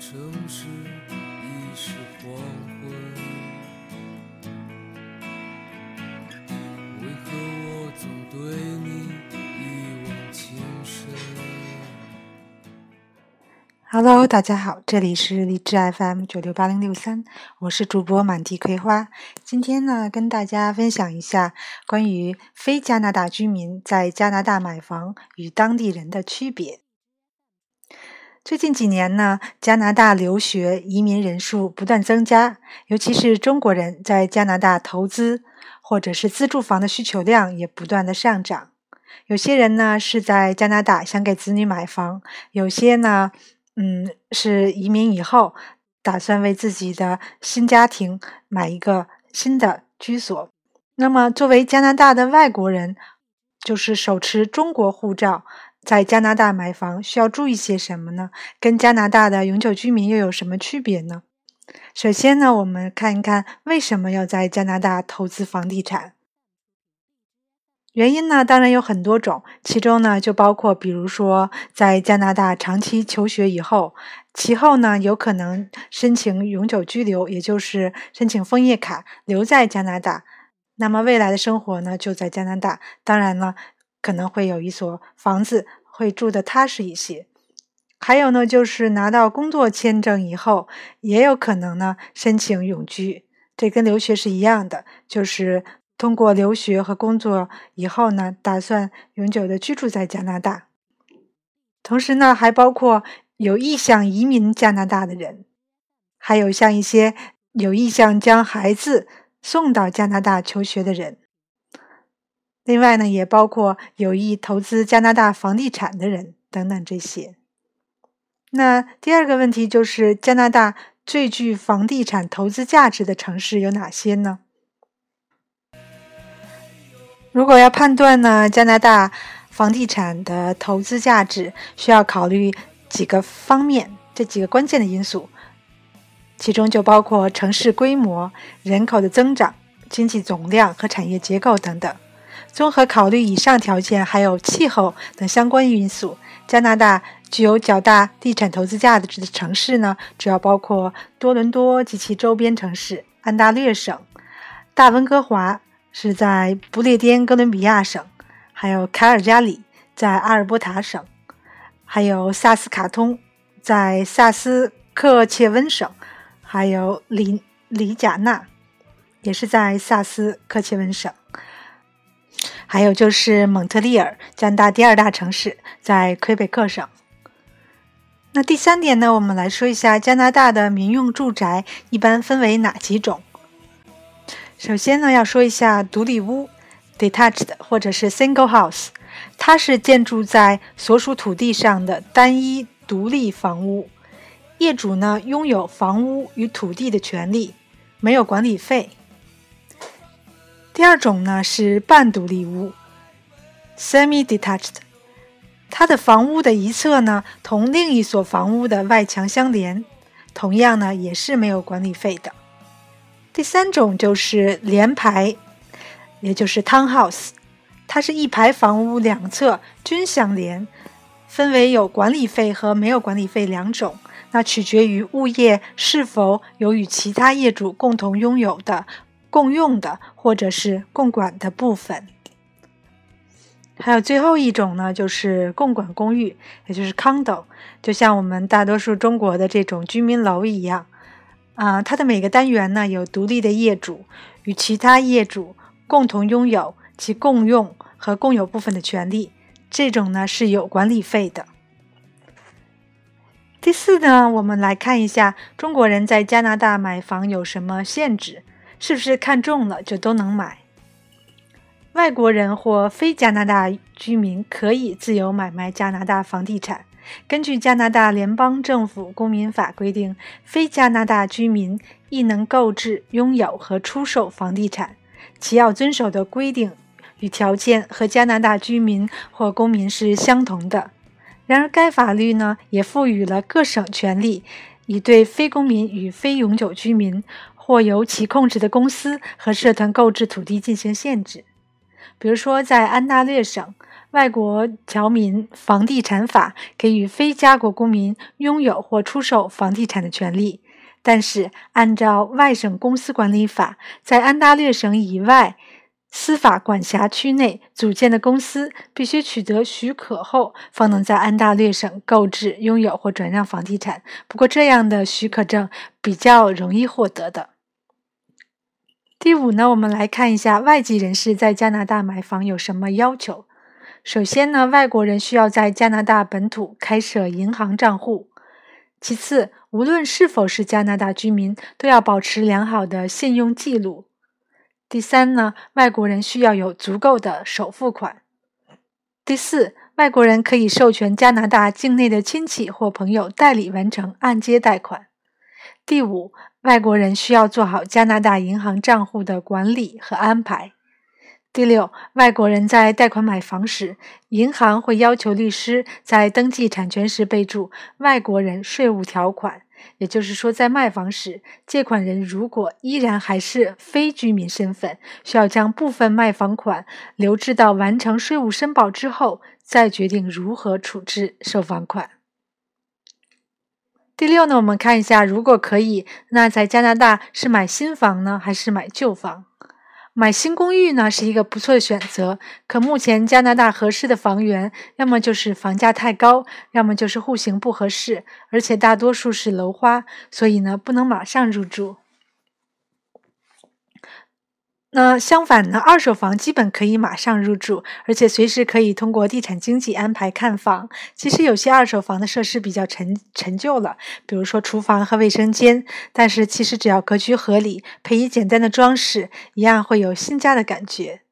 城市已是黄昏，为何我总对你一往情深？Hello，大家好，这里是荔枝 FM 九六八零六三，我是主播满地葵花。今天呢，跟大家分享一下关于非加拿大居民在加拿大买房与当地人的区别。最近几年呢，加拿大留学移民人数不断增加，尤其是中国人在加拿大投资或者是自住房的需求量也不断的上涨。有些人呢是在加拿大想给子女买房，有些呢，嗯，是移民以后打算为自己的新家庭买一个新的居所。那么，作为加拿大的外国人，就是手持中国护照。在加拿大买房需要注意些什么呢？跟加拿大的永久居民又有什么区别呢？首先呢，我们看一看为什么要在加拿大投资房地产。原因呢，当然有很多种，其中呢就包括，比如说在加拿大长期求学以后，其后呢有可能申请永久居留，也就是申请枫叶卡留在加拿大，那么未来的生活呢就在加拿大。当然了。可能会有一所房子，会住的踏实一些。还有呢，就是拿到工作签证以后，也有可能呢申请永居。这跟留学是一样的，就是通过留学和工作以后呢，打算永久的居住在加拿大。同时呢，还包括有意向移民加拿大的人，还有像一些有意向将孩子送到加拿大求学的人。另外呢，也包括有意投资加拿大房地产的人等等这些。那第二个问题就是，加拿大最具房地产投资价值的城市有哪些呢？如果要判断呢，加拿大房地产的投资价值，需要考虑几个方面，这几个关键的因素，其中就包括城市规模、人口的增长、经济总量和产业结构等等。综合考虑以上条件，还有气候等相关因素，加拿大具有较大地产投资价值的城市呢，主要包括多伦多及其周边城市、安大略省、大温哥华是在不列颠哥伦比亚省，还有凯尔加里在阿尔伯塔省，还有萨斯卡通在萨斯克切温省，还有里里贾纳也是在萨斯克切温省。还有就是蒙特利尔，加拿大第二大城市，在魁北克省。那第三点呢，我们来说一下加拿大的民用住宅一般分为哪几种。首先呢，要说一下独立屋 （detached） 或者是 single house，它是建筑在所属土地上的单一独立房屋，业主呢拥有房屋与土地的权利，没有管理费。第二种呢是半独立屋，semi-detached，它的房屋的一侧呢同另一所房屋的外墙相连，同样呢也是没有管理费的。第三种就是连排，也就是 townhouse，它是一排房屋两侧均相连，分为有管理费和没有管理费两种，那取决于物业是否有与其他业主共同拥有的。共用的或者是共管的部分，还有最后一种呢，就是共管公寓，也就是 condo，就像我们大多数中国的这种居民楼一样，啊，它的每个单元呢有独立的业主，与其他业主共同拥有其共用和共有部分的权利，这种呢是有管理费的。第四呢，我们来看一下中国人在加拿大买房有什么限制。是不是看中了就都能买？外国人或非加拿大居民可以自由买卖加拿大房地产。根据加拿大联邦政府公民法规定，非加拿大居民亦能购置、拥有和出售房地产，其要遵守的规定与条件和加拿大居民或公民是相同的。然而，该法律呢也赋予了各省权利，以对非公民与非永久居民。或由其控制的公司和社团购置土地进行限制。比如说，在安大略省，外国侨民房地产法给予非加国公民拥有或出售房地产的权利，但是按照外省公司管理法，在安大略省以外司法管辖区内组建的公司必须取得许可后，方能在安大略省购置、拥有或转让房地产。不过，这样的许可证比较容易获得的。第五呢，我们来看一下外籍人士在加拿大买房有什么要求。首先呢，外国人需要在加拿大本土开设银行账户。其次，无论是否是加拿大居民，都要保持良好的信用记录。第三呢，外国人需要有足够的首付款。第四，外国人可以授权加拿大境内的亲戚或朋友代理完成按揭贷款。第五，外国人需要做好加拿大银行账户的管理和安排。第六，外国人在贷款买房时，银行会要求律师在登记产权时备注“外国人税务条款”。也就是说，在卖房时，借款人如果依然还是非居民身份，需要将部分卖房款留置到完成税务申报之后，再决定如何处置售房款。第六呢，我们看一下，如果可以，那在加拿大是买新房呢，还是买旧房？买新公寓呢是一个不错的选择，可目前加拿大合适的房源，要么就是房价太高，要么就是户型不合适，而且大多数是楼花，所以呢不能马上入住。那相反呢，二手房基本可以马上入住，而且随时可以通过地产经纪安排看房。其实有些二手房的设施比较陈陈旧了，比如说厨房和卫生间，但是其实只要格局合理，配以简单的装饰，一样会有新家的感觉。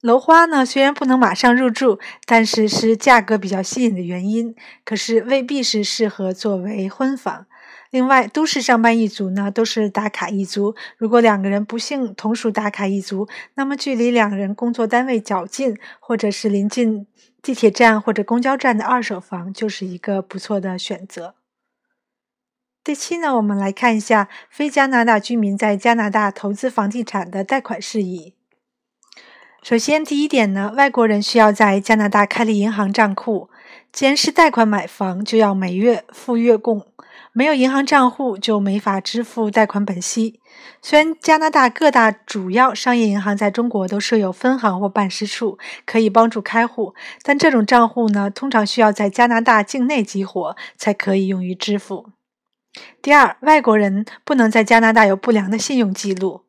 楼花呢，虽然不能马上入住，但是是价格比较吸引的原因，可是未必是适合作为婚房。另外，都市上班一族呢，都是打卡一族。如果两个人不幸同属打卡一族，那么距离两人工作单位较近，或者是临近地铁站或者公交站的二手房，就是一个不错的选择。第七呢，我们来看一下非加拿大居民在加拿大投资房地产的贷款事宜。首先，第一点呢，外国人需要在加拿大开立银行账户。既然是贷款买房，就要每月付月供。没有银行账户就没法支付贷款本息。虽然加拿大各大主要商业银行在中国都设有分行或办事处，可以帮助开户，但这种账户呢，通常需要在加拿大境内激活才可以用于支付。第二，外国人不能在加拿大有不良的信用记录。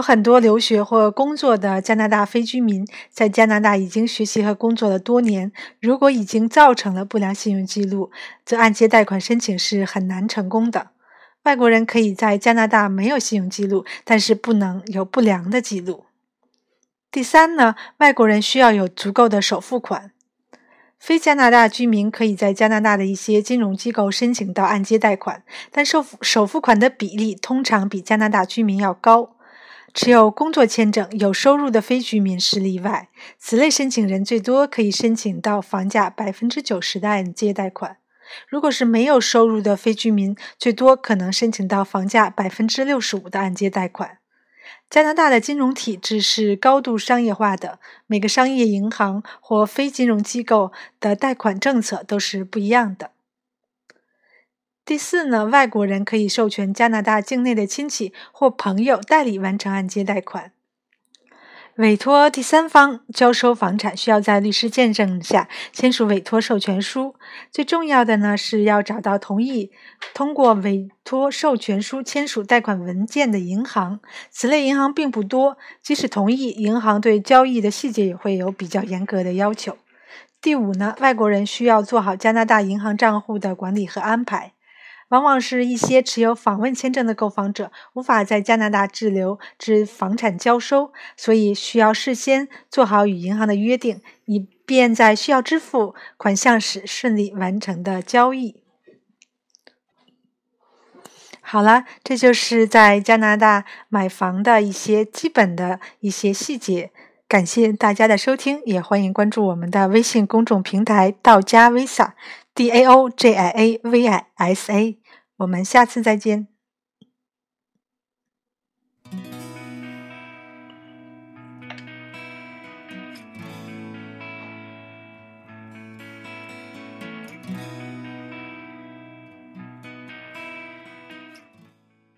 有很多留学或工作的加拿大非居民在加拿大已经学习和工作了多年。如果已经造成了不良信用记录，则按揭贷款申请是很难成功的。外国人可以在加拿大没有信用记录，但是不能有不良的记录。第三呢，外国人需要有足够的首付款。非加拿大居民可以在加拿大的一些金融机构申请到按揭贷款，但首付首付款的比例通常比加拿大居民要高。持有工作签证、有收入的非居民是例外。此类申请人最多可以申请到房价百分之九十的按揭贷款。如果是没有收入的非居民，最多可能申请到房价百分之六十五的按揭贷款。加拿大的金融体制是高度商业化的，每个商业银行或非金融机构的贷款政策都是不一样的。第四呢，外国人可以授权加拿大境内的亲戚或朋友代理完成按揭贷款。委托第三方交收房产需要在律师见证下签署委托授权书。最重要的呢是要找到同意通过委托授权书签署贷款文件的银行。此类银行并不多，即使同意，银行对交易的细节也会有比较严格的要求。第五呢，外国人需要做好加拿大银行账户的管理和安排。往往是一些持有访问签证的购房者无法在加拿大滞留至房产交收，所以需要事先做好与银行的约定，以便在需要支付款项时顺利完成的交易。好了，这就是在加拿大买房的一些基本的一些细节。感谢大家的收听，也欢迎关注我们的微信公众平台“道家 Visa”，D A O J I A V I S A。我们下次再见。